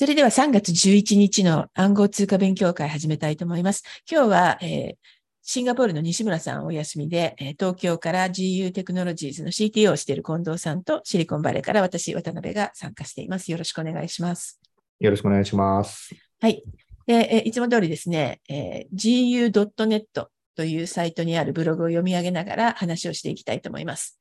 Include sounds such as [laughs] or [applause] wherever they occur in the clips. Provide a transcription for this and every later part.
それでは3月11日の暗号通貨勉強会始めたいと思います。今日は、えー、シンガポールの西村さんお休みで、えー、東京から GU テクノロジーズの CTO をしている近藤さんとシリコンバレーから私、渡辺が参加しています。よろしくお願いします。よろしくお願いします。はい。でえー、いつも通りですね、えー、gu.net というサイトにあるブログを読み上げながら話をしていきたいと思います。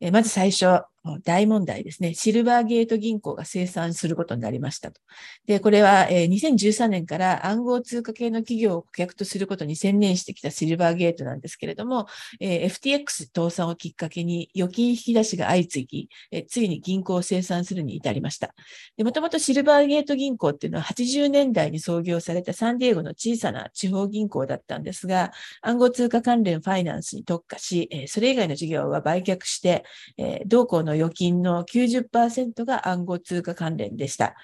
えまず最初、大問題ですね。シルバーゲート銀行が生産することになりましたと。で、これは、え2013年から暗号通貨系の企業を顧客とすることに専念してきたシルバーゲートなんですけれども、え FTX 倒産をきっかけに預金引き出しが相次ぎ、えついに銀行を生産するに至りました。でもともとシルバーゲート銀行っていうのは80年代に創業されたサンディエゴの小さな地方銀行だったんですが、暗号通貨関連ファイナンスに特化し、えそれ以外の事業は売却して、え同行の預金の90%が暗号通貨関連でした。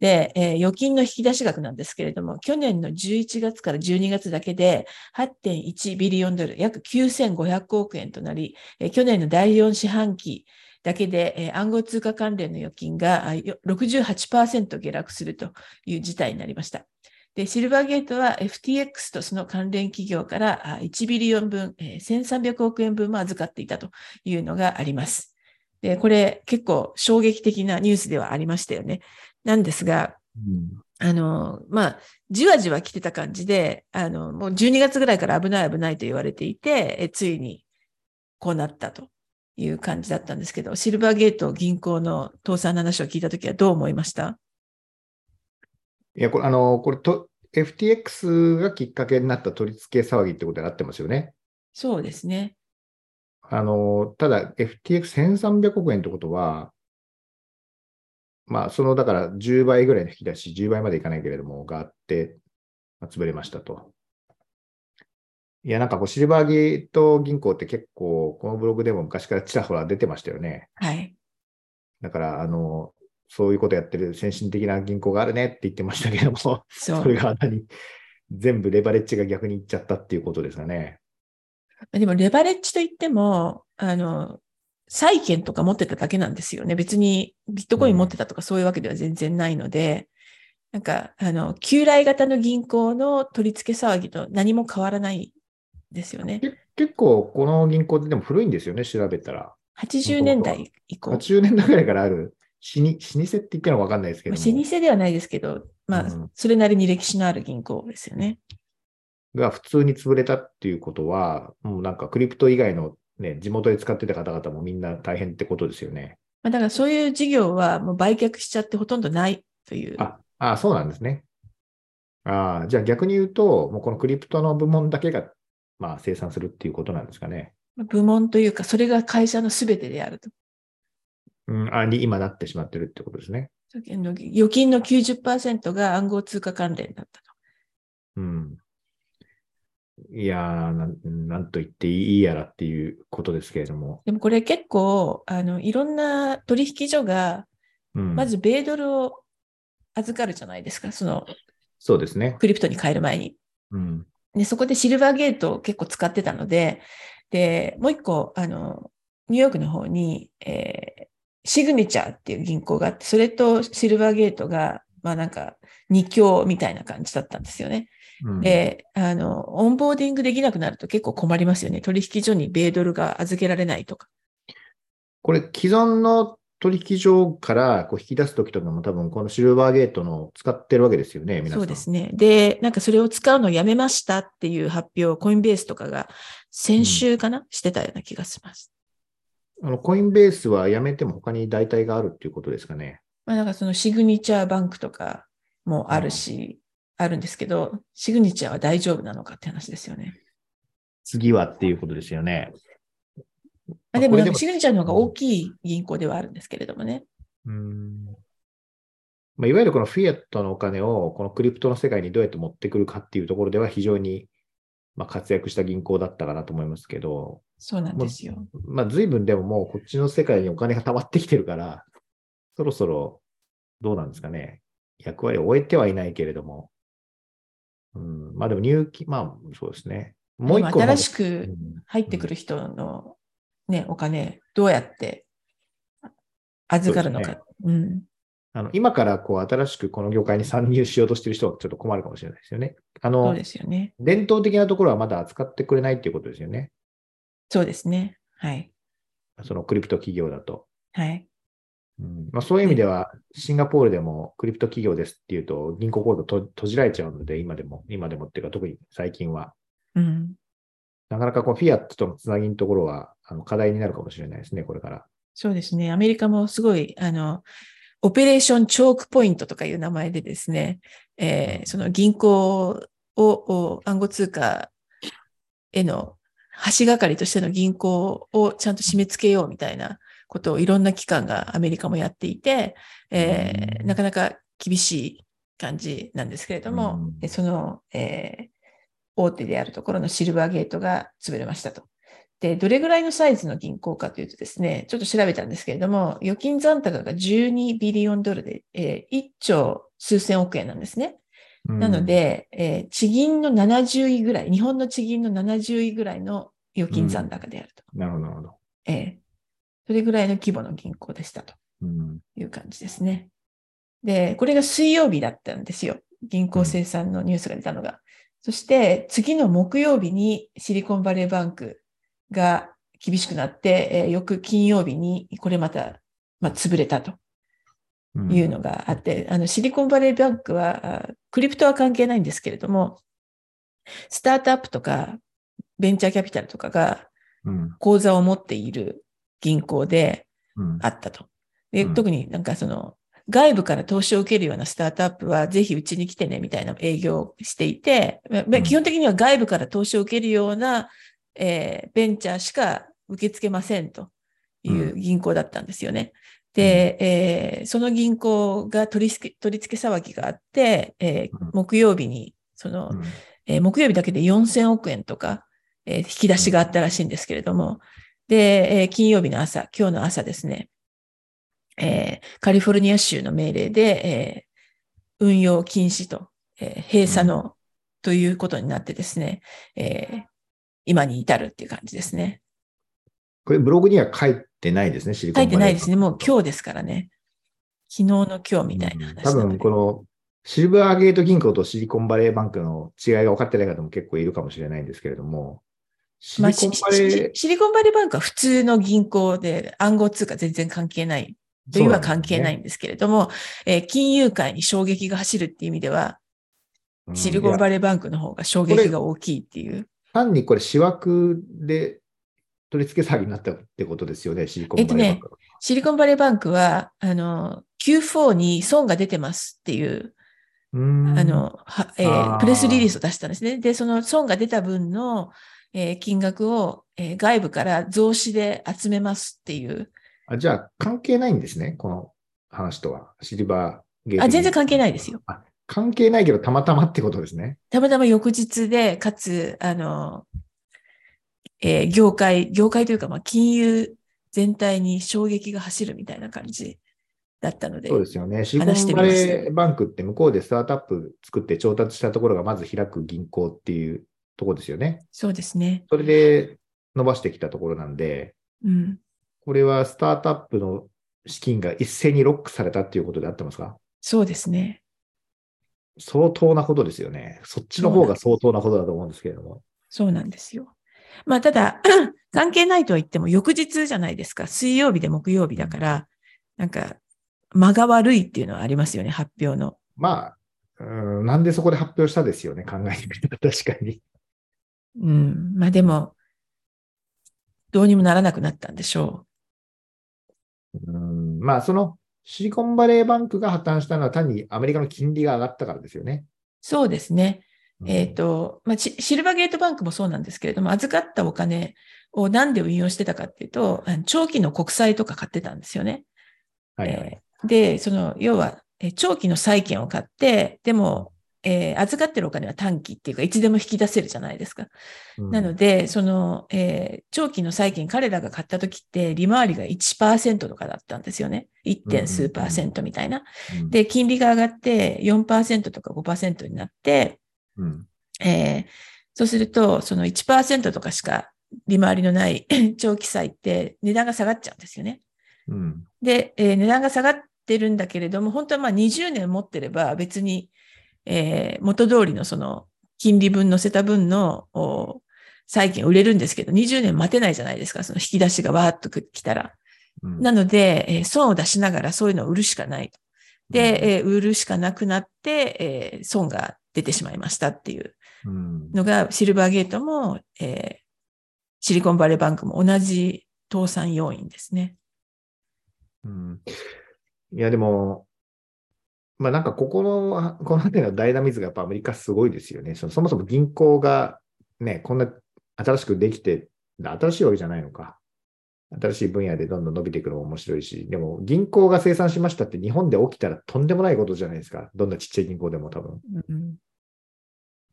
で、えー、預金の引き出し額なんですけれども、去年の11月から12月だけで8.1ビリオンドル、約9500億円となり、えー、去年の第4四半期だけで、えー、暗号通貨関連の預金が68%下落するという事態になりました。で、シルバーゲートは FTX とその関連企業から1ビリオン分、1300億円分も預かっていたというのがあります。で、これ結構衝撃的なニュースではありましたよね。なんですが、うん、あの、まあ、じわじわ来てた感じで、あの、もう12月ぐらいから危ない危ないと言われていて、えついにこうなったという感じだったんですけど、シルバーゲート銀行の倒産の話を聞いたときはどう思いました？いや、これ、あの、これと、FTX がきっかけになった取り付け騒ぎってことになってますよね。そうですね。あの、ただ FTX1300 億円ってことは、まあ、その、だから10倍ぐらいの引き出し、10倍までいかないけれども、があって、まあ、潰れましたと。いや、なんかこう、シルバーゲート銀行って結構、このブログでも昔からちらほら出てましたよね。はい。だから、あの、そういうことやってる先進的な銀行があるねって言ってましたけども、そそれが何全部レバレッジが逆にいっちゃったっていうことですかね。でも、レバレッジといっても、あの、債券とか持ってただけなんですよね。別にビットコイン持ってたとかそういうわけでは全然ないので、うん、なんか、あの、旧来型の銀行の取り付け騒ぎと何も変わらないですよね。結構、この銀行ってでも古いんですよね、調べたら。80年代以降。80年代ぐらいからある老舗って言ってるのかわかんないですけど。老舗ではないですけど、まあ、それなりに歴史のある銀行ですよね。が普通に潰れたっていうことは、もうなんかクリプト以外のね、地元で使ってた方々もみんな大変ってことですよね。まあ、だからそういう事業はもう売却しちゃってほとんどないという。あ、あそうなんですね。あじゃあ逆に言うと、もうこのクリプトの部門だけが、まあ、生産するっていうことなんですかね。部門というか、それが会社のすべてであると。うん、あに今なってしまってるってことですね。預金の90%が暗号通貨関連だったと。うん。いやーな、なんと言っていいやらっていうことですけれども。でもこれ結構、あの、いろんな取引所が、まず米ドルを預かるじゃないですか、その、そうですね。クリプトに変える前に。うん。で、そこでシルバーゲートを結構使ってたので、で、もう一個、あの、ニューヨークの方に、えシグネチャーっていう銀行があって、それとシルバーゲートが、まあなんか、二強みたいな感じだったんですよね。うん、で、あの、オンボーディングできなくなると結構困りますよね。取引所に米ドルが預けられないとか。これ、既存の取引所からこう引き出すときとかも多分このシルバーゲートの使ってるわけですよね、皆さん。そうですね。で、なんかそれを使うのをやめましたっていう発表をコインベースとかが先週かな、うん、してたような気がします。あの、コインベースはやめても他に代替があるっていうことですかね。まあ、なんかそのシグニチャーバンクとかもあるし、あるんですけど、シグニチャーは大丈夫なのかって話ですよね。次はっていうことですよね。あでも、シグニチャーの方が大きい銀行ではあるんですけれどもね。うんまあ、いわゆるこのフィアットのお金をこのクリプトの世界にどうやって持ってくるかっていうところでは非常にまあ活躍した銀行だったかなと思いますけど、そうなんですよ。まあ、随分でももうこっちの世界にお金が溜まってきてるから、そろそろどうなんですかね。役割を終えてはいないけれども。うん、まあでも入金、まあそうですね。もう一個。新しく入ってくる人のね、うん、お金、どうやって預かるのか。うね、うん。あの今からこう新しくこの業界に参入しようとしている人はちょっと困るかもしれないですよね。あのそうで、すよね。伝統的なところはまだ扱ってくれないっていうことですよね。そうですね。はい。そのクリプト企業だと。はい。うんまあ、そういう意味では、シンガポールでもクリプト企業ですっていうと、銀行口座と閉じられちゃうので、今でも、今でもっていうか、特に最近は。うん。なかなかこうフィアットとのつなぎのところはあの課題になるかもしれないですね、これから。そうですね。アメリカもすごい、あの、オペレーションチョークポイントとかいう名前でですね、えーその銀行をを暗号通貨への橋がかりとしての銀行をちゃんと締め付けようみたいなことをいろんな機関がアメリカもやっていて、えーうんなかなか厳しい感じなんですけれども、うんえその、えー大手であるところのシルバーゲートが潰れましたと。で、どれぐらいのサイズの銀行かというとですね、ちょっと調べたんですけれども、預金残高が12ビリオンドルで、えー1兆数千億円なんですね。なの、で、えー地銀の70位ぐらい、日本の地銀の70位ぐらいの預金残高であると。なるほど、なるほど。えーそれぐらいの規模の銀行でしたとうんいう感じですね。で、これが水曜日だったんですよ。銀行生産のニュースが出たのが。そして、次の木曜日にシリコンバレーバンクが厳しくなって、えー翌金曜日にこれまた、まあ、潰れたとうんいうのがあって、あの、シリコンバレーバンクは、あクリプトは関係ないんですけれども、スタートアップとか、ベンチャーキャピタルとかがうん口座を持っている銀行でうん。あったと。でうん。特になんかその、外部から投資を受けるようなスタートアップは、ぜひうちに来てね、みたいな営業をしていて、基本的には外部から投資を受けるような、えーベンチャーしか受け付けませんという銀行だったんですよね。で、えーその銀行が取り付け、取り付け騒ぎがあって、えーうん。木曜日に、その、うん。えー木曜日だけで4000億円とか、えー引き出しがあったらしいんですけれども、で、えー金曜日の朝、今日の朝ですね、えーカリフォルニア州の命令で、えー運用禁止と、えー閉鎖の、ということになってですね、えー今に至るっていう感じですね。これブログには書いてないですね、シリコ書ンバレーいてないですね。もう今日ですからね。昨日の今日みたいな話多なので分このシルバーゲート銀行とシリコンバレーバンクの違いが分かってない方も結構いるかもしれないんですけれども、シまあリコンしバレー、しシリコンバレーバンクは普通の銀行で暗号通貨全然関係ない。というは関係ないんですけれども、えー金融界に衝撃が走るっていう意味では、うんシリコンバレーバンクの方が衝撃が大きいっていう。単にこれ、私枠で取り付け騒ぎになったってことですよね、シリコンバレーバンク。シリコンバレーバンクは、あの、Q4 に損が出てますっていう、うあの、はえープレスリリースを出したんですね。で、その損が出た分の、えー金額を、えー外部から増資で集めますっていう。あじゃあ、関係ないんですね、この話とは。シルバーゲート。あ全然関係ないですよ。あ関係ないけど、たまたまってことですね。たまたま翌日で、かつ、あの、えー業界、業界というか、まあ、金融全体に衝撃が走るみたいな感じだったので。そうですよね。シリコンバレーバンクって向こうでスタートアップ作って調達したところがまず開く銀行っていうところですよね。そうですね。それで伸ばしてきたところなんで、うん。これはスタートアップの資金が一斉にロックされたっていうことであってますか？そうですね。相当なことですよね。そっちの方が相当なことだと思うんですけれども。そうなんですよ。まあ、ただ、[coughs] 関係ないとは言っても、翌日じゃないですか。水曜日で木曜日だから、なんか、間が悪いっていうのはありますよね、発表の。まあ、うんなんでそこで発表したですよね、考えてみたら確かに。うん。まあでも、どうにもならなくなったんでしょうんまあ、そのシリコンバレーバンクが破綻したのは単にアメリカの金利が上がったからですよね。う。そうですね。うんえっ、と、まあ、シシルバーゲートバンクもそうなんですけれども、預かったお金をなんで運用してたかっていうと、長期の国債とか買ってたんですよね。はいはいえーで、その、要は、えー長期の債券を買って、でも、えー預かってるお金は短期っていうか、いつでも引き出せるじゃないですか。うんなので、その、えー長期の債券、彼らが買った時って、利回りが1%とかだったんですよね。1. 点数パーセントみたいな。うんで、金利が上がって4%とか5%になって、うんえーそうすると、その1%とかしか利回りのない [coughs] 長期債って値段が下がっちゃうんですよね。うんで、えー値段が下がってってるんだけれども、本当はまあ20年持ってれば別に、えー、元通りのその金利分乗せた分の債券売れるんですけど、20年待てないじゃないですか、その引き出しがわーっと来たら。うん、なので、えー、損を出しながらそういうのを売るしかないで、えー、売るしかなくなって、えー、損が出てしまいましたっていう。のが、シルバーゲートも、えー、シリコンバレーバンクも同じ倒産要因ですね。うん、いや、でも、まあなんかここの、[laughs] この辺りのダイナミズムがやっぱアメリカすごいですよね。そもそも銀行がね、こんな新しくできて、新しいわけじゃないのか。新しい分野でどんどん伸びていくのも面白いし、でも銀行が生産しましたって日本で起きたらとんでもないことじゃないですか。どんなちっちゃい銀行でも多分。うん、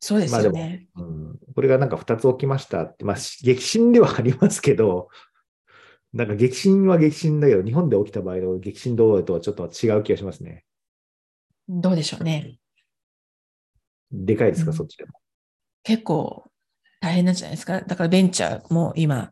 そうですよね、まあ、うん。これがなんか2つ起きましたって、まあ激震ではありますけど、なんか激震は激震だけど、日本で起きた場合の激震動画とはちょっと違う気がしますね。どうでしょうね。でかいですか、うん、そっちでも。結構大変なんじゃないですか？だからベンチャーも今、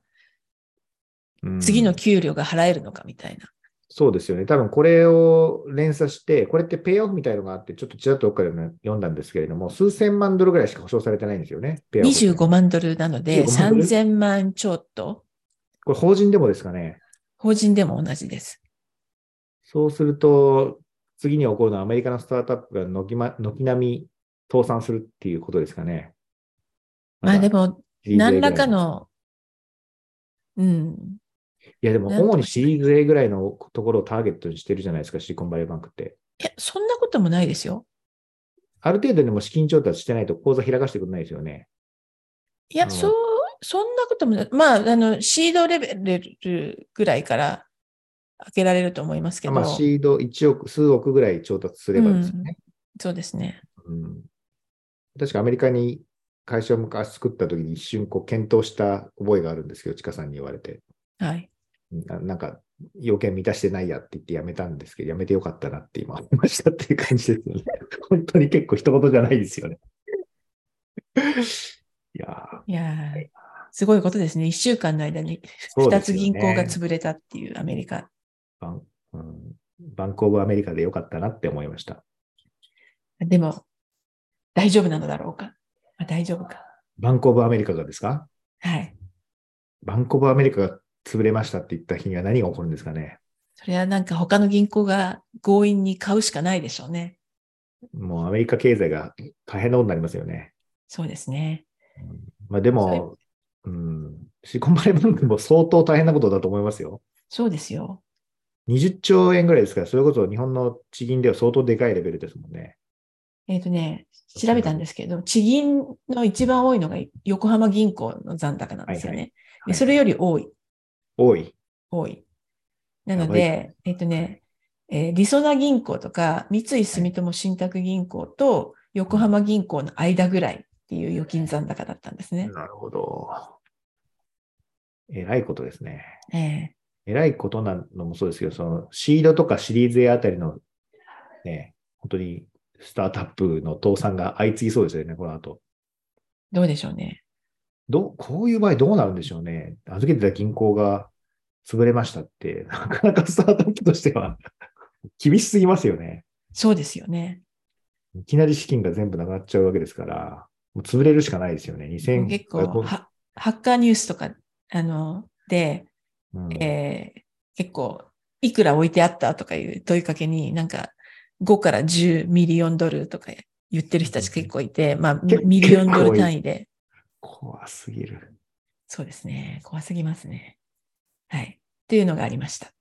次の給料が払えるのかみたいな。そうですよね。多分これを連鎖して、これってペイオフみたいのがあって、ちょっとちらっとどっかで読んだんですけれども、数千万ドルぐらいしか保証されてないんですよね。25万ドルなので、3000万ちょっと。これ法人でもですかね？法人でも同じです。そうすると、次に起こるのはアメリカのスタートアップが軒,、ま、軒並み倒産するっていうことですかね。まあでも、何らかの、うん。いやでも、主にシリーズ A ぐらいのところをターゲットにしてるじゃないですか、シリコンバレーバンクって。いや、そんなこともないですよ。ある程度でも資金調達してないと口座開かしてくれないですよね。いや、そう、そんなこともない。まあ、あの、シードレベルぐらいから開けられると思いますけど。まあ、シード1億、数億ぐらい調達すればですよね。うん、そうですね。うん。確かアメリカに会社を昔作った時に一瞬こう検討した覚えがあるんですけど、ちかさんに言われて。はい。ななんか、要件満たしてないやって言ってやめたんですけど、やめてよかったなって今思いましたっていう感じですよね。[laughs] 本当に結構一言じゃないですよね。いやいやすごいことですね。一週間の間に二つ銀行が潰れたっていうアメリカ。バン,、うん、バンコブアメリカでよかったなって思いました。でも、大丈夫なのだろうか？あ、大丈夫か。バンコブアメリカがですか？はい。バンコブアメリカが潰れましたって言った日には何が起こるんですかね？それはなんか他の銀行が強引に買うしかないでしょうね。もうアメリカ経済が大変なことになりますよね。そうですね。うん、まあでも、うん、シリコンバレーバンクも相当大変なことだと思いますよ。そうですよ。20兆円ぐらいですから、それこそ日本の地銀では相当でかいレベルですもんね。えっ、ー、とね、調べたんですけど、地銀の一番多いのが横浜銀行の残高なんですよね。はいはい、それより多い。多い。多い。なので、えっとね、えー、りそな銀行とか、三井住友信託銀行と横浜銀行の間ぐらいっていう預金残高だったんですね。なるほど。えらいことですね。ええー、えらいことなのもそうですけど、そのシードとかシリーズ A あたりのね、本当にスタートアップの倒産が相次ぎそうですよね、この後。どうでしょうね。どこういう場合どうなるんでしょうね。預けてた銀行が潰れましたって、[laughs] なかなかスタートアップとしては厳しすぎますよね。そうですよね。いきなり資金が全部なくなっちゃうわけですから、もう潰れるしかないですよね。2000結構ハッカーニュースとか、あの、で、うん、えー、結構、いくら置いてあったとかいう問いかけに、なんか、5から10ミリオンドルとか言ってる人たち結構いて、まあ、ミリオンドル単位で。怖すぎる。そうですね。怖すぎますね。はい。というのがありました。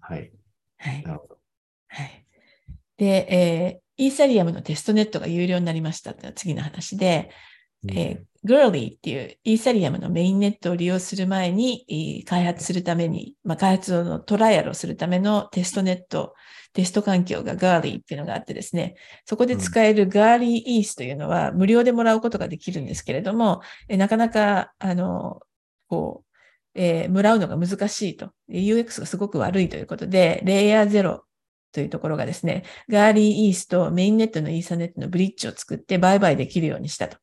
はい。はい。なるほど。はい。で、えー、イーサリアムのテストネットが有料になりましたって次の話で、うん、えー、グーリーっていうイーサリアムのメインネットを利用する前に、開発するために、まあ、開発のトライアルをするためのテストネット、テスト環境がガーリーっていうのがあってですね、そこで使えるガーリーイースというのは無料でもらうことができるんですけれども、えなかなか、あの、こう、えー、もらうのが難しいと。UX がすごく悪いということで、レイヤー0というところがですね、ガーリーイースとメインネットのイーサネットのブリッジを作って売買できるようにしたと。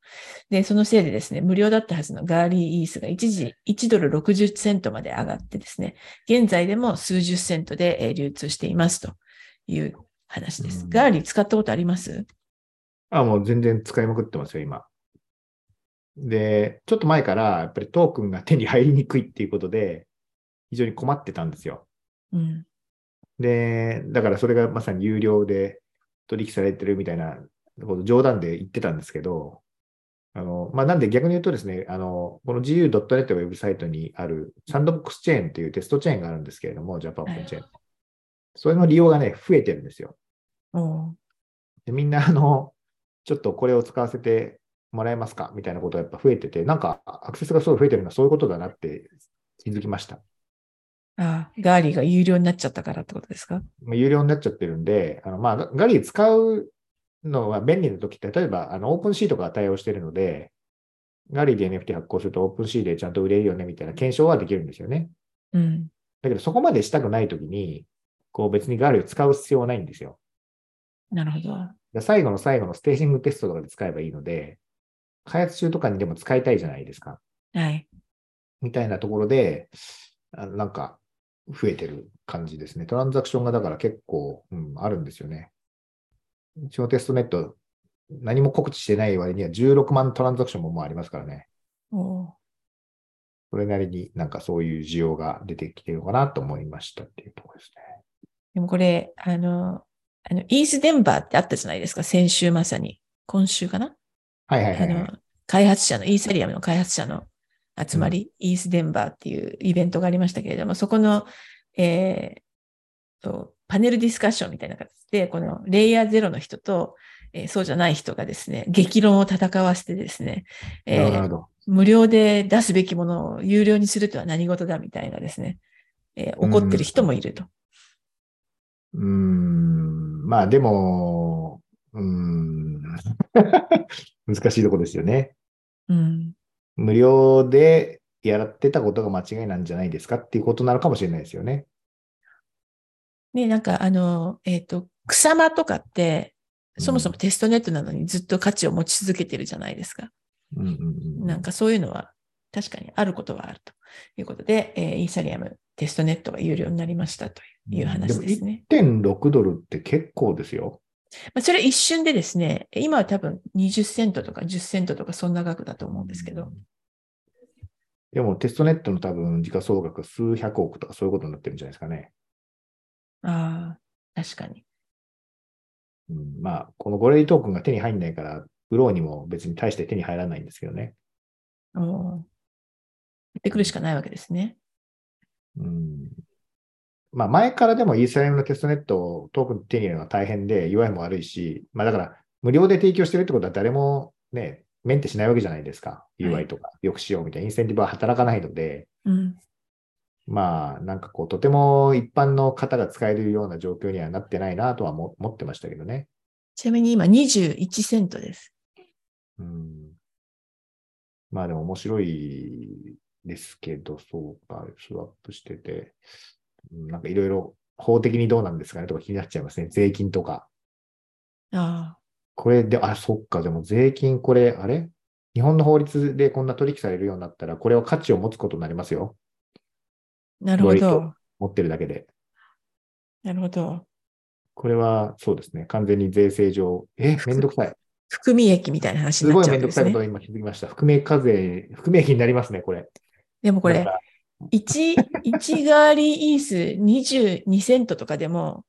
で、そのせいでですね、無料だったはずのガーリーイースが一時1ドル60セントまで上がってですね、現在でも数十セントで流通していますという話です。うんガーリー使ったことあります？あ、もう全然使いまくってますよ、今。で、ちょっと前から、やっぱりトークンが手に入りにくいっていうことで、非常に困ってたんですよ。うん。で、だからそれがまさに有料で取引されてるみたいなこと冗談で言ってたんですけど、あの、まあ、なんで逆に言うとですね、あの、この GU.net ウェブサイトにあるサンドボックスチェーンというテストチェーンがあるんですけれども、ジャパンオープンチェーン。それの利用がね、増えてるんですよ。でみんな、あの、ちょっとこれを使わせてもらえますか？みたいなことがやっぱ増えてて、なんかアクセスがすごい増えてるのはそういうことだなって気づきました。あガーリーが有料になっちゃったからってことですか？まあ有料になっちゃってるんで、あのまあ、ガガリー使うのは便利な時って、例えばあの OpenSea とかが対応しているので、ガリーで NFT 発行すると OpenSea でちゃんと売れるよねみたいな検証はできるんですよね。うん。だけどそこまでしたくない時に、こう別にガリーを使う必要はないんですよ。なるほど。最後の最後のステージングテストとかで使えばいいので、開発中とかにでも使いたいじゃないですか。はい。みたいなところで、あのなんか増えてる感じですね。トランザクションがだから結構、うん、あるんですよね。うちのテストネット、何も告知してない割には16万トランザクションももうありますからね。それなりになんかそういう需要が出てきてるのかなと思いましたっていうところですね。でもこれ、あの、あの、イースデンバーってあったじゃないですか。先週まさに。今週かな？はいはいはい、はいあの、開発者の、イーサリアムの開発者の集まり、イースデンバーっていうイベントがありましたけれども、そこの、えーと、パネルディスカッションみたいな形で、このレイヤーゼロの人と、えーそうじゃない人がですね、激論を戦わせてですね、えー。無料で出すべきものを有料にするとは何事だみたいなですね、えー怒ってる人もいると。うーん、まあでも、うーん、[laughs] 難しいとこですよね。うん。無料でやってたことが間違いなんじゃないですかっていうことなのかもしれないですよね。ね、なんかあの、えっ、と、草間とかって、そもそもテストネットなのにずっと価値を持ち続けてるじゃないですか。うんうんうんなんかそういうのは確かにあることはあるということで、えーイーサリアムテストネットが有料になりましたという話ですね。1.6ドルって結構ですよ。まあ、それ一瞬でですね、今は多分20セントとか10セントとかそんな額だと思うんですけど、でもテストネットの多分時価総額が数百億とかそういうことになってるんじゃないですかね。ああ、確かに。うん、まあ、このゴレリトークンが手に入んないから、売ろうにも別に大して手に入らないんですけどね。おーやってくるしかないわけですね。うんまあ、前からでもイーサリアムのテストネットをトークン手に入れるのは大変で、UI も悪いし、まあだから無料で提供してるってことは誰もね、メンテしないわけじゃないですか。はい UI とか、よくしようみたいなインセンティブは働かないので、うん。まあなんかこう、とても一般の方が使えるような状況にはなってないなとはも思ってましたけどね。ちなみに今21セントです。うんまあでも面白いですけど、そうか、スワップしてて、うんなんかいろいろ法的にどうなんですかね？とか気になっちゃいますね。税金とか。ああ、これで、あ、そっか、でも税金、これ、あれ？日本の法律でこんな取引されるようになったら、これは価値を持つことになりますよ。なるほど。持ってるだけで。なるほど。これは、そうですね。完全に税制上、え、めんどくさい。含み益みたいな話になっすごいちゃうんですねめんどくさいことを。今気づきました。含み課税、含み益になりますね、これ。でもこれ1、1ガーリーイース22セントとかでも、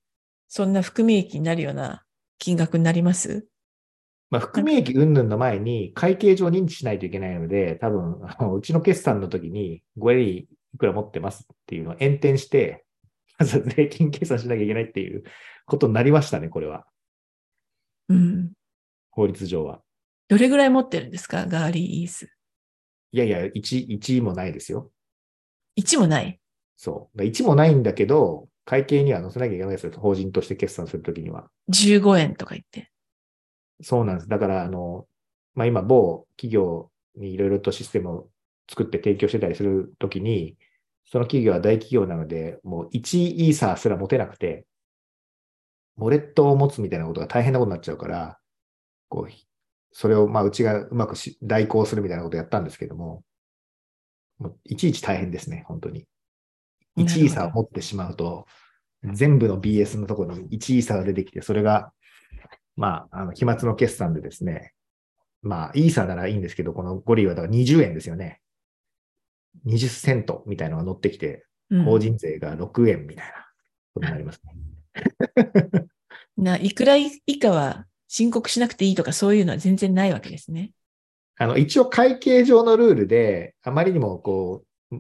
そんな含み益になるような金額になります？まあ、含み益云々の前に会計上認知しないといけないので、多分、あのうちの決算の時に、ごエリいくら持ってますっていうのを延転して、ま [laughs] ず税金計算しなきゃいけないっていうことになりましたね、これは。うん。法律上は。どれぐらい持ってるんですか？ガーリーイース。いやいや、1、1もないですよ。1もない。そう。1もないんだけど、会計には載せなきゃいけないですよ。法人として決算するときには。15円とか言って。そうなんです。だから、あの、まあ、今、某企業にいろいろとシステムを作って提供してたりするときに、その企業は大企業なので、もう1イーサーすら持てなくて、ウォレットを持つみたいなことが大変なことになっちゃうから、こう、それを、まあ、うちがうまくし代行するみたいなことをやったんですけども、いちいち大変ですね、本当に。1イーサーを持ってしまうと、全部の BS のところに1イーサが出てきて、それが、まあ、あの、飛沫の決算でですね、まあ、イーサならいいんですけど、このゴリはだから20円ですよね。20セントみたいなのが乗ってきて、うん法人税が6円みたいなことになりますね。[laughs] ないくら以下は申告しなくていいとかそういうのは全然ないわけですね。あの、一応会計上のルールで、あまりにもこう、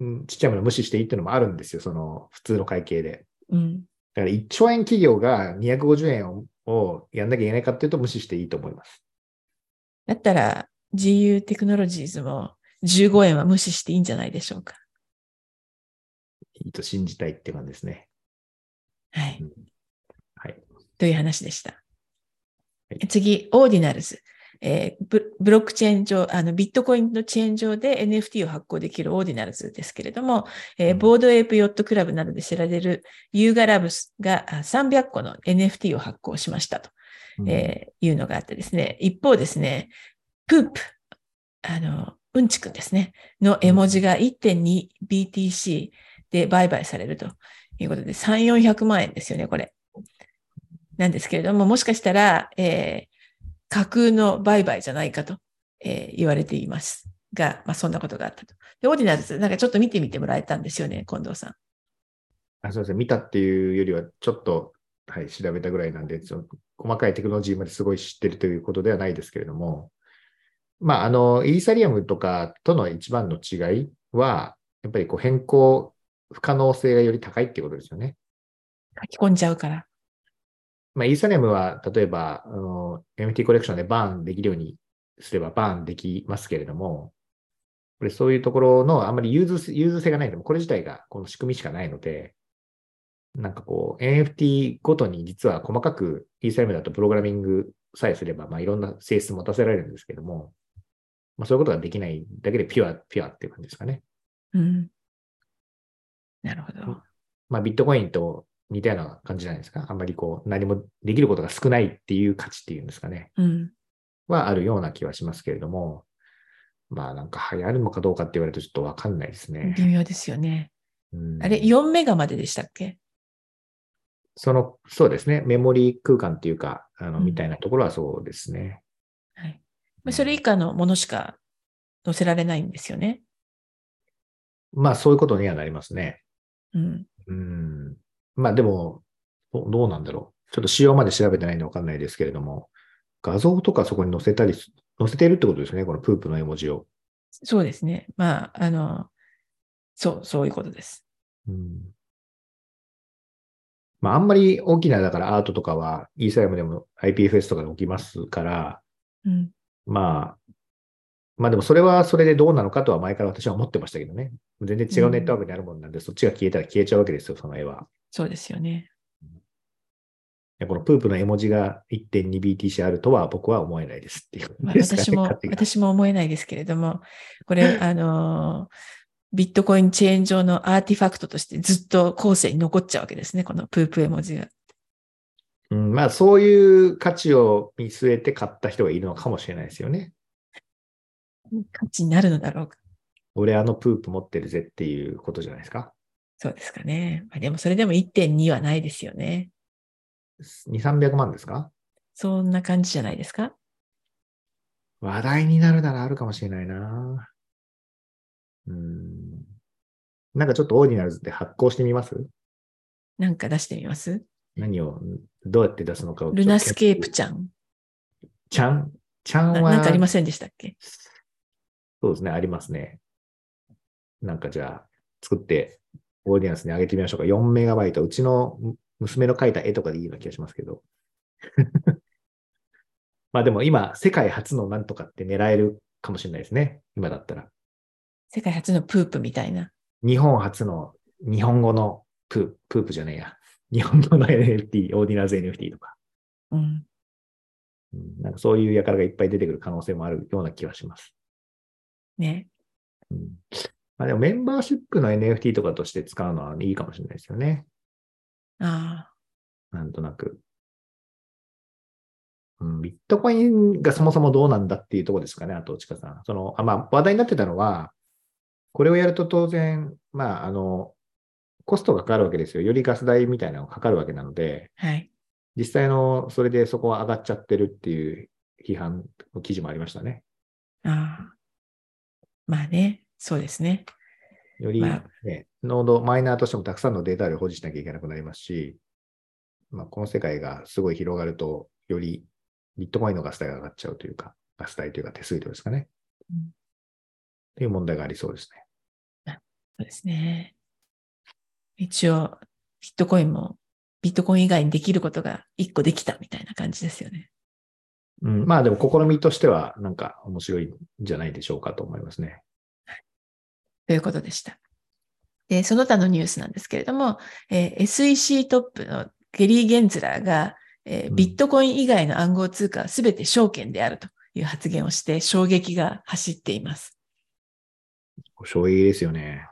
うんちっちゃいもの無視していいっていうのもあるんですよ、その普通の会計で。うん。だから1兆円企業が250円ををやんなきゃいけないかっていうと無視していいと思います。だったら GU テクノロジーズも15円は無視していいんじゃないでしょうか。いいと信じたいって感じですね。はい。うんはい。という話でした。はい次、オーディナルズ。えーブブロックチェーン上、あのビットコインのチェーン上で NFT を発行できる Ordinals ですけれども、えーうん。 Bored Ape Yacht Club などで知られる Yuga Labs があ300個の NFT を発行しましたと、うん。えーいうのがあってですね、一方ですね、 poop、あの、うんちくんですね、の絵文字が 1.2BTC で売買されるということで、3、400万円ですよね、これ。なんですけれども、もしかしたら、えー架空の売買じゃないかと、えー言われていますが、まあ、そんなことがあったと。で、オーディナルズ、なんかちょっと見てみてもらえたんですよね、近藤さん。あそうですね。見たっていうよりは、ちょっと、はい、調べたぐらいなんで、その細かいテクノロジーまですごい知ってるということではないですけれども、まあ、あの、イーサリアムとかとの一番の違いは、やっぱりこう変更不可能性がより高いっていうことですよね。書き込んじゃうから。まあ、イーサリアムは、例えば、あの、MT コレクションでバーンできるようにすればバーンできますけれども、これそういうところのあんまり融通融通性がないのも、これ自体がこの仕組みしかないので、なんかこう、NFT ごとに実は細かくイーサリアムだとプログラミングさえすれば、まあいろんな性質持たせられるんですけども、まあそういうことができないだけでピュア、ピュアっていう感じですかね。うん。なるほど。まあビットコインと似たような感じじゃないですか。あんまりこう、何もできることが少ないっていう価値っていうんですかね。うん。はあるような気はしますけれども、まあなんか流行るのかどうかって言われるとちょっとわかんないですね。微妙ですよね。うんあれ、4メガまででしたっけ？その、そうですね。メモリー空間っていうか、あの、うんみたいなところはそうですね。はい。まあそれ以下のものしか載せられないんですよね。まあそういうことにはなりますね。うん。うん。まあでも、どどうなんだろう。ちょっと仕様まで調べてないんでわかんないですけれども、画像とかそこに載せたりす、載せているってことですね。このプープの絵文字を。そうですね。まあ、あの、そう、そういうことです。うん。まああんまり大きな、だからアートとかは、イーサリアムでも IPFS とかで起きますから、うん。まあ、まあでもそれはそれでどうなのかとは前から私は思ってましたけどね。全然違うネットワークにあるもんなんで、そっちが消えたら消えちゃうわけですよ、その絵は。そうですよね。このプープの絵文字が 1.2BTC あるとは僕は思えないですっていう私も [laughs] 私も思えないですけれども、これ、[laughs] あの、ビットコインチェーン上のアーティファクトとしてずっと後世に残っちゃうわけですね、このプープ絵文字が。うん、まあそういう価値を見据えて買った人がいるのかもしれないですよね。価値になるのだろうか。俺あのプープ持ってるぜっていうことじゃないですか。そうですかね。まあ、でもそれでも1.2はないですよね。2、300万ですか？そんな感じじゃないですか？話題になるならあるかもしれないな。うん。なんかちょっとオーディナルズで発行してみます？なんか出してみます？何を、どうやって出すのかを。ルナスケープちゃん。ちゃん、ちゃんなは、なんかありませんでしたっけ？そうですね、ありますね。なんかじゃあ、作って、オーディエンスに上げてみましょうか。4メガバイト。うちの娘の描いた絵とかでいいような気がしますけど。[laughs] まあでも今、世界初のなんとかって狙えるかもしれないですね。今だったら。世界初のプープみたいな。日本初の日本語のプープ、ープじゃねえや。日本語の NFT、オーディナルズ NFT とか。うん。うんなんかそういう輩がいっぱい出てくる可能性もあるような気がします。ね。うんまあ、でもメンバーシップの NFT とかとして使うのはいいかもしれないですよね。ああ。なんとなく。うん、ビットコインがそもそもどうなんだっていうところですかね、あと、ちかさん。その、あまあ、話題になってたのは、これをやると当然、まあ、あの、コストがかかるわけですよ。よりガス代みたいなのがかかるわけなので、はい。実際の、それでそこは上がっちゃってるっていう批判の記事もありましたね。ああ。まあね、そうですね。より、まあね、ノード、マイナーとしてもたくさんのデータ量を保持しなきゃいけなくなりますし、まあ、この世界がすごい広がると、よりビットコインのガス代が上がっちゃうというか、ガス代というか手数料ですかね。うんっていう問題がありそうですね。そうですね。一応、ビットコインも、ビットコイン以外にできることが一個できたみたいな感じですよね。うん、まあでも試みとしては、なんか面白いんじゃないでしょうかと思いますね。ということでした。で、その他のニュースなんですけれども、えー SEC トップのゲリー・ゲンズラーが、えーうんビットコイン以外の暗号通貨はすべて証券であるという発言をして衝撃が走っています。衝撃ですよね。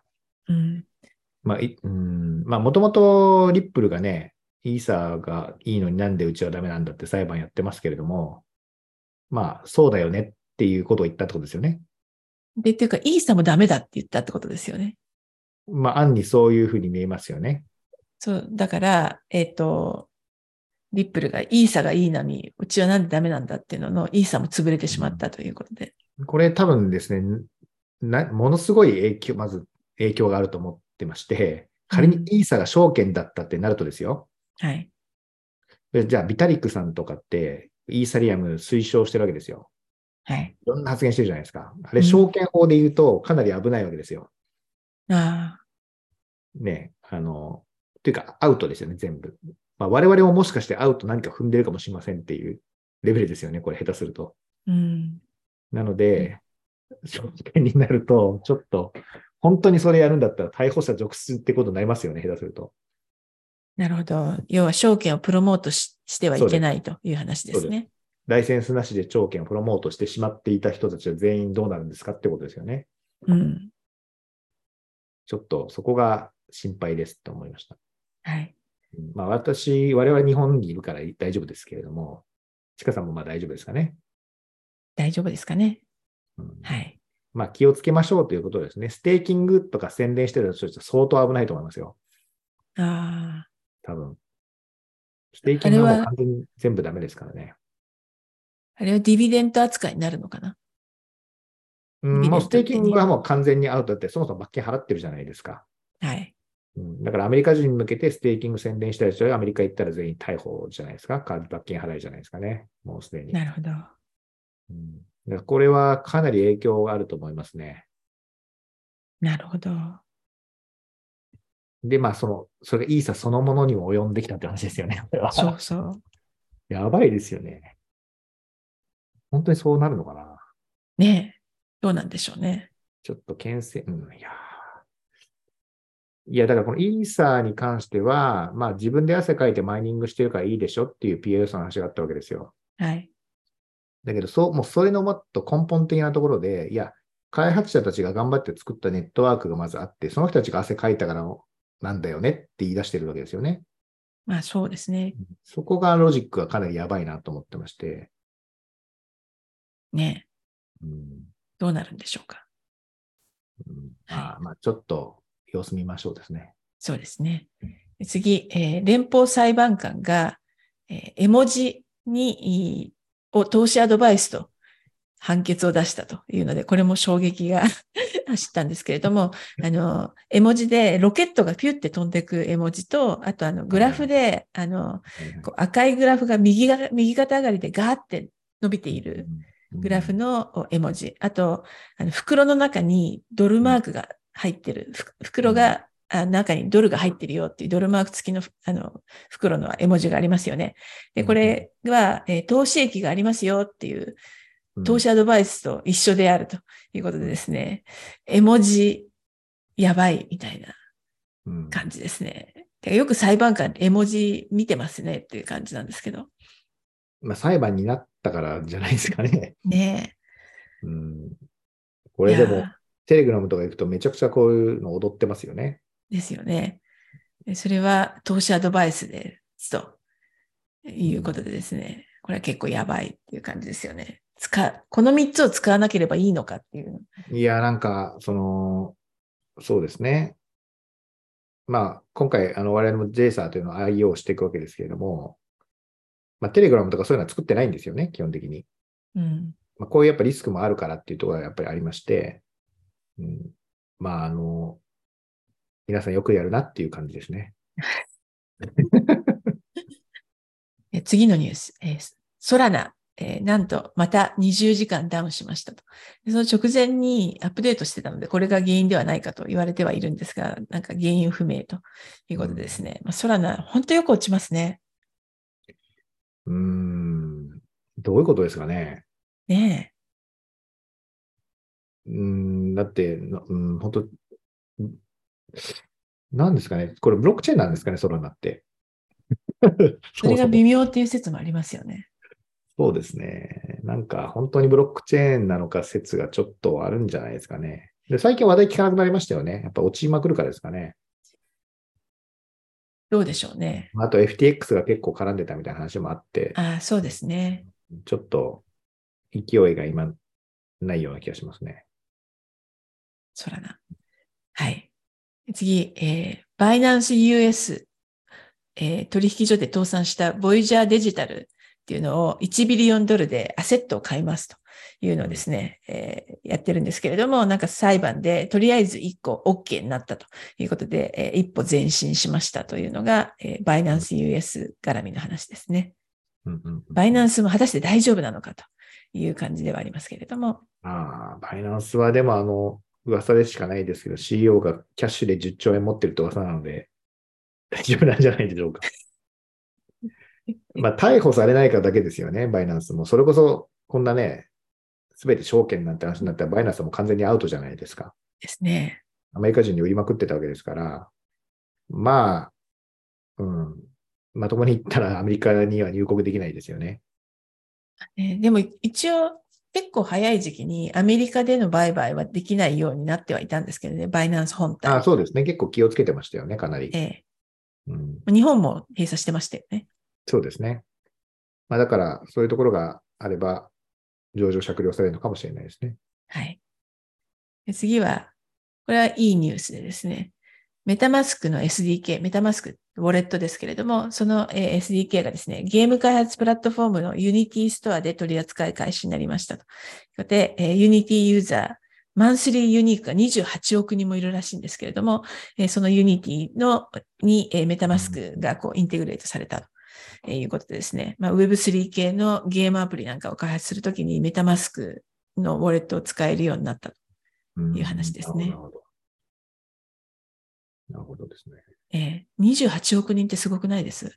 うん。まあ、いうん、まあ、もともとリップルがね、イーサーがいいのになんでうちはダメなんだって裁判やってますけれども、まあ、そうだよねっていうことを言ったってことですよね。で、っていうか、イーサもダメだって言ったってことですよね。まあ、案にそういうふうに見えますよね。そう、だから、えっ、と、リップルがイーサがいいのに、うちはなんでダメなんだっていうのの、イーサも潰れてしまったということで。これ多分ですね、なものすごい影響、まず影響があると思ってまして、仮にイーサが証券だったってなるとですよ。はい。でじゃあ、ビタリックさんとかって、イーサリアム推奨してるわけですよ。はい。いろんな発言してるじゃないですか。あれ、うん証券法で言うとかなり危ないわけですよ。ああ、ね、あの、というか、アウトですよね、全部。まあ、我々ももしかしてアウト何か踏んでるかもしれませんっていうレベルですよね、これ、下手すると。うん。なので、証券になると、ちょっと、本当にそれやるんだったら逮捕者続出ってことになりますよね、下手すると。なるほど。要は証券をプロモートししてはいけないという話ですね。ライセンスなしで証券をプロモートしてしまっていた人たちは全員どうなるんですかってことですよね。うん。ちょっとそこが心配ですって思いました。はい。うんまあ私、我々日本にいるから大丈夫ですけれども、ちかさんもまあ大丈夫ですかね。大丈夫ですかね。うんはい。まあ気をつけましょうということですね。ステーキングとか宣伝してる人たちは相当危ないと思いますよ。ああ、多分。ステーキングは完全に全部ダメですからね。あれは dividend 扱いになるのかな？うん、もうステーキングはもう完全にアウトだって、そもそも罰金払ってるじゃないですか。はい。うん、だからアメリカ人に向けてステーキング宣伝した人はアメリカ行ったら全員逮捕じゃないですか。か罰金払いじゃないですかね。もうすでに。なるほど。うん、だからこれはかなり影響があると思いますね。なるほど。で、まあ、その、それイーサそのものにも及んできたって話ですよね。そうそう。やばいですよね。本当にそうなるのかな？ねえ。どうなんでしょうね。ちょっと牽制、うん、いやーいや、だからこのイーサーに関しては、まあ自分で汗かいてマイニングしてるからいいでしょっていう PLS の話があったわけですよ。はい。だけど、そう、もうそれのもっと根本的なところで、いや、開発者たちが頑張って作ったネットワークがまずあって、その人たちが汗かいたからなんだよねって言い出してるわけですよね。まあそうですね。そこがロジックがかなりやばいなと思ってまして、ねえ。うんどうなるんでしょうか？うんあ、まあ、ちょっと様子見ましょうですね。そうですね。次、えー連邦裁判官が、えー絵文字に、を投資アドバイスと判決を出したというので、これも衝撃が [laughs] 走ったんですけれども、あの、絵文字でロケットがピュって飛んでいく絵文字と、あとあの、グラフで、あの、こう赤いグラフが右が、右肩上がりでガーって伸びているグラフの絵文字。あと、あの袋の中にドルマークが入ってる。ふ袋が、あ中にドルが入ってるよっていうドルマーク付きのあの袋の絵文字がありますよね。で、これは、えー投資益がありますよっていううん投資アドバイスと一緒であるということでですね、絵文字やばいみたいなうん感じですね。でよく裁判官絵文字見てますねっていう感じなんですけど。まあ、裁判になったからじゃないですかね。[laughs] ねうん、え。これでもテレグラムとか行くとめちゃくちゃこういうの踊ってますよね。ですよね。でそれは投資アドバイスですということでですね、これは結構やばいっていう感じですよね。使う、この3つを使わなければいいのかっていう。いや、なんか、その、そうですね。まあ、今回、あの、我々も JSA というのを愛用していくわけですけれども、まあ、テレグラムとかそういうのは作ってないんですよね、基本的に。うん。まあ、こういうやっぱリスクもあるからっていうところがやっぱりありまして、うん、まあ、あの、皆さんよくやるなっていう感じですね。[laughs] え次のニュース。えーソラナ、えーなんとまた20時間ダウンしましたと。でその直前にアップデートしてたので、これが原因ではないかと言われてはいるんですが、なんか原因不明ということでですね。まあ、ソラナ、本当よく落ちますね。うーん、どういうことですかね。ねうーん、だって、なうん、本当なんですかね。これブロックチェーンなんですかね、ソラナって。[laughs] え。それが微妙っていう説もありますよね。そうですね。なんか本当にブロックチェーンなのか説がちょっとあるんじゃないですかね。で最近話題聞かなくなりましたよね。やっぱ落ちまくるからですかね。どうでしょうね。あと FTX が結構絡んでたみたいな話もあって、ああ、そうですね。ちょっと勢いが今ないような気がしますね。ソラナ。はい。次、えー、バイナンス US、えー取引所で倒産したボイジャーデジタルっていうのを1ビリオンドルでアセットを買いますというのをですね、えーやってるんですけれども、なんか裁判でとりあえず1個 OK になったということで、えー一歩前進しましたというのが、えーバイナンス US 絡みの話ですね。バイナンスも果たして大丈夫なのかという感じではありますけれども、ああ、バイナンスはでもあの、噂でしかないですけど、CEO がキャッシュで10兆円持ってるって噂なので、大丈夫なんじゃないでしょうか。[laughs] まあ、逮捕されないかだけですよね、バイナンスも。それこそ、こんなね、すべて証券なんて話になったら、バイナンスはもう完全にアウトじゃないですか。ですね。アメリカ人に売りまくってたわけですから、まあ、うん、まともに言ったらアメリカには入国できないですよね。ねでも一応結構早い時期にアメリカでの売買はできないようになってはいたんですけどね、バイナンス本体。あそうですね。結構気をつけてましたよね、かなり。えうん、え日本も閉鎖してましたよね。そうですね。まあ、だから、そういうところがあれば、上場酌量されるのかもしれないですね。はい。次は、これはいいニュースでですね、メタマスクの SDK、メタマスク、ウォレットですけれども、その SDK がですね、ゲーム開発プラットフォームの Unity ストアで取り扱い開始になりましたと。とで、えー Unity ユーザー、マンスリーユニークが28億人もいるらしいんですけれども、その Unity のに、メタマスクがこうインテグレートされた。えーいうことでですね、まあ、Web3 系のゲームアプリなんかを開発するときにメタマスクのウォレットを使えるようになったと。うんいう話ですねなるほど。なるほどですね。えー28億人ってすごくないです？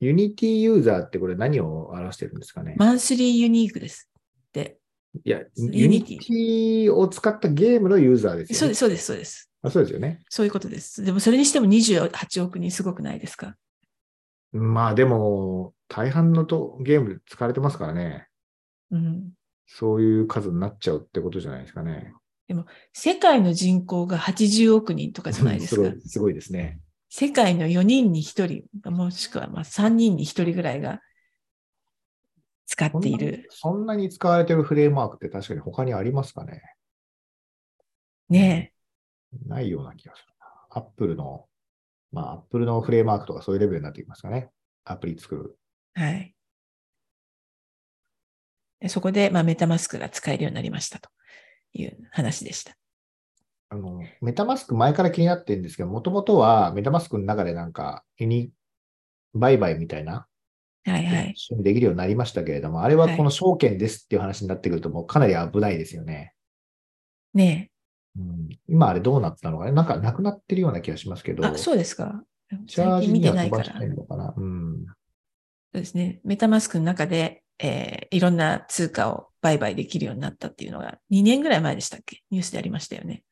Unity ユーザーってこれ何を表してるんですかね、マンスリーユニークです。で、いや、 Unity を使ったゲームのユーザーですよね。そうです、そうです、そうです。あそうですよね。そういうことです。でもそれにしても28億人すごくないですか？まあでも、大半のとゲームで使われてますからね。うん。そういう数になっちゃうってことじゃないですかね。世界の人口が80億人とかじゃないですかすごい。すごいですね。世界の4人に1人、もしくはまあ3人に1人ぐらいが使っている。そんなに使われてるフレームワークって確かに他にありますかねねないような気がするな。アップルの、まあ、アップルのフレームワークとかそういうレベルになってきますかね。アプリ作る。え。はい。でそこで、まあ、メタマスクが使えるようになりましたという話でした。あの、メタマスク前から気になってるんですけど、もともとはメタマスクの中でなんか、ユニ、売買みたいな、はいはい。一緒にできるようになりましたけれども、あれははいこの証券ですっていう話になってくると、もうかなり危ないですよね。ねうん、今あれどうなったのかねなんかなくなってるような気がしますけえ。ど、あ、そうですか。チャージ見てないから。てるのかな。うん。そうですね。メタマスクの中で、えーいろんな通貨を売買できるようになったっていうのが2年ぐらい前でしたっけ？ニュースでありましたよね。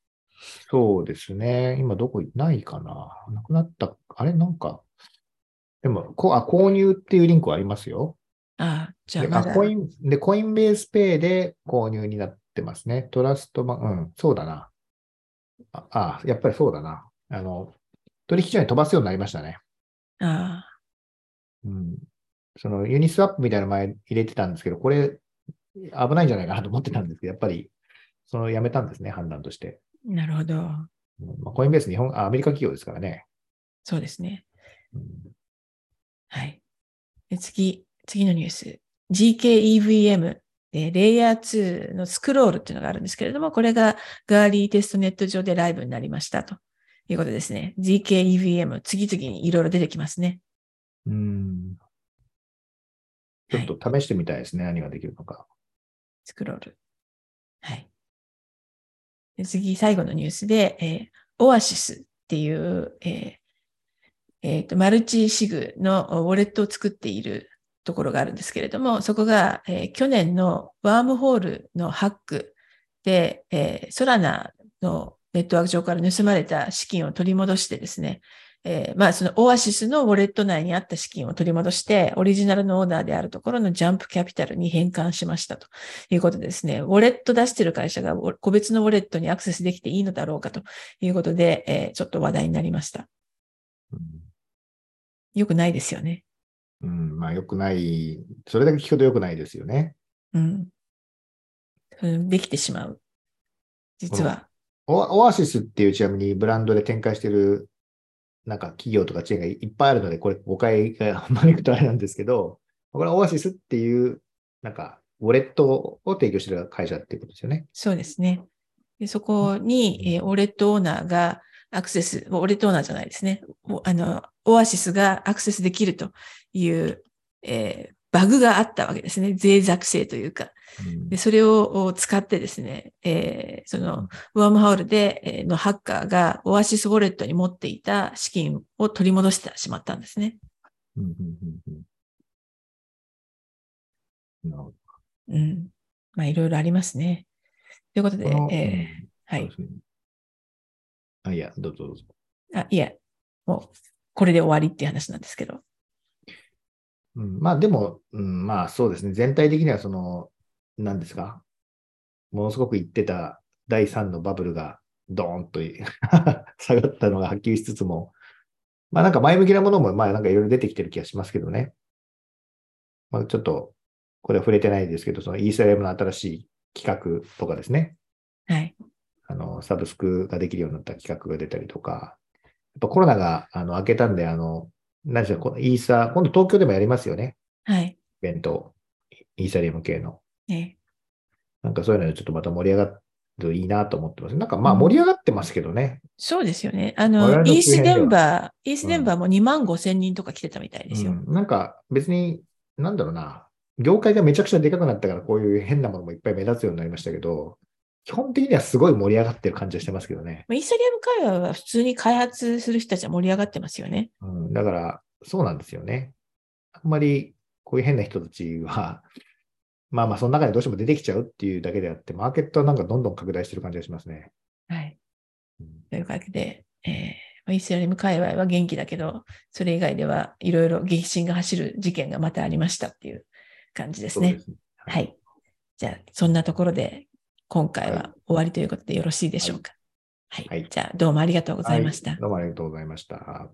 そうですね。今どこないかな。なくなった。あれ？なんか、でも、こあ購入っていうリンクはありますよ。ああ、じゃあでまコインで、コインベースペイで購入になってますね。トラストバン、うん、そうだな。あ、あやっぱりそうだな。あの、取引所に飛ばすようになりましたね。ああ、うん。そのユニスワップみたいなの前入れてたんですけど、これ危ないんじゃないかなと思ってたんですけど、やっぱり、そのやめたんですね、判断として。なるほど。まあ、コインベース日本あ、アメリカ企業ですからね。そうですね。うんはい。で次、次のニュース。GKEVM、えーレイヤー2のスクロールっていうのがあるんですけれども、これがガーリーテストネット上でライブになりましたということですね。GKEVM、次々にいろいろ出てきますね。うん。ちょっと試してみたいですね。何ができるのか。スクロール。はい。で次、最後のニュースで、えーオアシスっていう、えーえーと、マルチシグのウォレットを作っているところがあるんですけれども、そこが、えー去年のワームホールのハックで、えーソラナのネットワーク上から盗まれた資金を取り戻してですね、えーまあ、そのオアシスのウォレット内にあった資金を取り戻して、オリジナルのオーナーであるところのジャンプキャピタルに変換しましたということでですね、ウォレット出してる会社が個別のウォレットにアクセスできていいのだろうかということで、えーちょっと話題になりました。うんよくないですよね。うん、まあ、良くない。それだけ聞くと良くないですよね。うん。うんできてしまう。実は。オオアシスっていうちなみにブランドで展開してるなんか企業とかチェーンがいっぱいあるので、これ誤解が招くとあれなんですけど、これはオアシスっていうなんかウォレットを提供してる会社っていうことですよね。そうですね。でそこに、えーウォレットオーナーがアクセス、ウォレットオーナーじゃないですね。おあの、オアシスがアクセスできるという、えーバグがあったわけですね。脆弱性というか。うんで、それをお使ってですね、えーその、ワームハウルで、えーのハッカーがオアシスウォレットに持っていた資金を取り戻してしまったんですね。うん。まあ、いろいろありますね。ということで、えうんーはい。あ、いや、どうぞどうぞ。あ、いや、もう、これで終わりっていう話なんですけど。うん、まあでも、うん、まあそうですね。全体的にはその、何ですか？ものすごく言ってた第3のバブルがドーンと [laughs] 下がったのがはっきりしつつも、まあなんか前向きなものもまあなんかいろいろ出てきてる気がしますけどね。まあちょっと、これは触れてないですけど、そのイーサリアムの新しい企画とかですね。はい。あの、サブスクができるようになった企画が出たりとか、やっぱコロナがあの明けたんで、あの、何でしょう、このイーサ、今度東京でもやりますよね。はい。イベント、イーサリアム系の。えなんかそういうのでちょっとまた盛り上がるといいなと思ってます。なんかまあうん盛り上がってますけどね。そうですよね。あ我の、イースデンバー、イースデンバーも2万5千人とか来てたみたいですよ。うん、なんか別に、なんだろうな、業界がめちゃくちゃでかくなったからこういう変なものもいっぱい目立つようになりましたけど、基本的にはすごい盛り上がってる感じはしてますけどね。まあイーサリアム界隈は普通に開発する人たちは盛り上がってますよね。うん、だから、そうなんですよね。あんまりこういう変な人たちは、まあまあその中にどうしても出てきちゃうっていうだけであって、マーケットはなんかどんどん拡大してる感じがしますね。はい。うんというわけで、えーまあイーサリアム界隈は元気だけど、それ以外ではいろいろ激震が走る事件がまたありましたっていう感じですね。すね。はい。じゃあ、そんなところで、今回はは終わりということでよろしいでしょうか？はい。はいじゃあ、どうもありがとうございました。はいどうもありがとうございました。